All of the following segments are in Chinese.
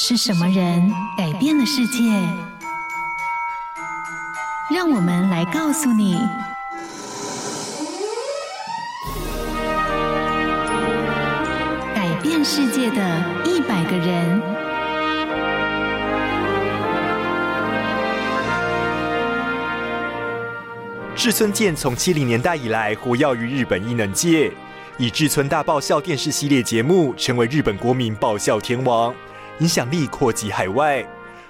是什么人改变了世界？让我们来告诉你：改变世界的一百个人。志村健从七零年代以来活跃于日本艺能界，以《志村大爆笑》电视系列节目成为日本国民爆笑天王。影响力扩及海外，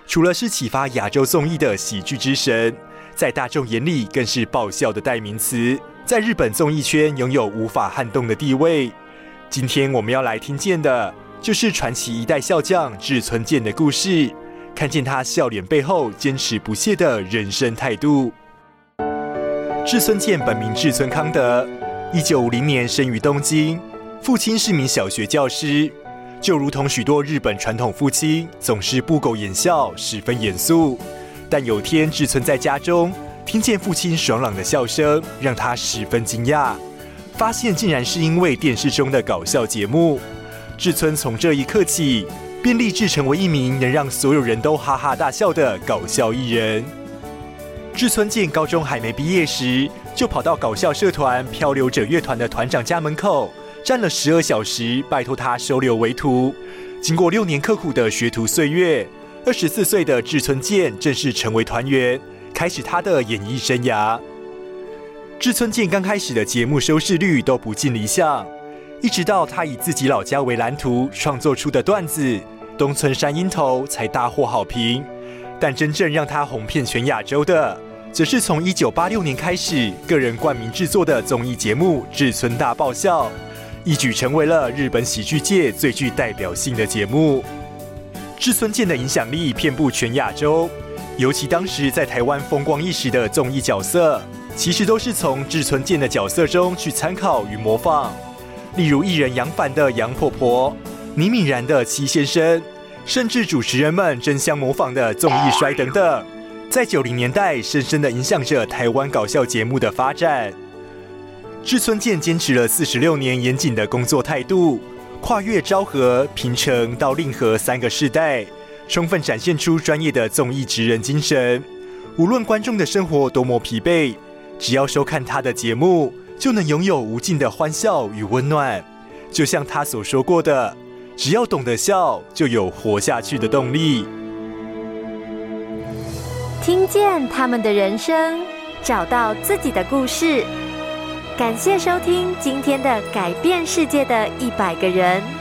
除了是启发亚洲综艺的喜剧之神，在大众眼里更是爆笑的代名词，在日本综艺圈拥有无法撼动的地位。今天我们要来听见的，就是传奇一代笑将志村健的故事，看见他笑脸背后坚持不懈的人生态度。志村健本名志村康德，一九五零年生于东京，父亲是名小学教师。就如同许多日本传统父亲，总是不苟言笑，十分严肃。但有天，志村在家中听见父亲爽朗的笑声，让他十分惊讶，发现竟然是因为电视中的搞笑节目。志村从这一刻起，便立志成为一名能让所有人都哈哈大笑的搞笑艺人。志村健高中还没毕业时，就跑到搞笑社团漂流者乐团的团长家门口。站了十二小时，拜托他收留为徒。经过六年刻苦的学徒岁月，二十四岁的志村健正式成为团员，开始他的演艺生涯。志村健刚开始的节目收视率都不尽理想，一直到他以自己老家为蓝图创作出的段子《东村山樱头》才大获好评。但真正让他红遍全亚洲的，则是从一九八六年开始个人冠名制作的综艺节目《志村大爆笑》。一举成为了日本喜剧界最具代表性的节目。志村健的影响力遍布全亚洲，尤其当时在台湾风光一时的综艺角色，其实都是从志村健的角色中去参考与模仿。例如艺人杨凡的杨婆婆、倪敏然的七先生，甚至主持人们争相模仿的综艺摔等等，在九零年代深深的影响着台湾搞笑节目的发展。志村健坚持了四十六年严谨的工作态度，跨越昭和、平成到令和三个世代，充分展现出专业的综艺职人精神。无论观众的生活多么疲惫，只要收看他的节目，就能拥有无尽的欢笑与温暖。就像他所说过的：“只要懂得笑，就有活下去的动力。”听见他们的人生，找到自己的故事。感谢收听今天的改变世界的一百个人。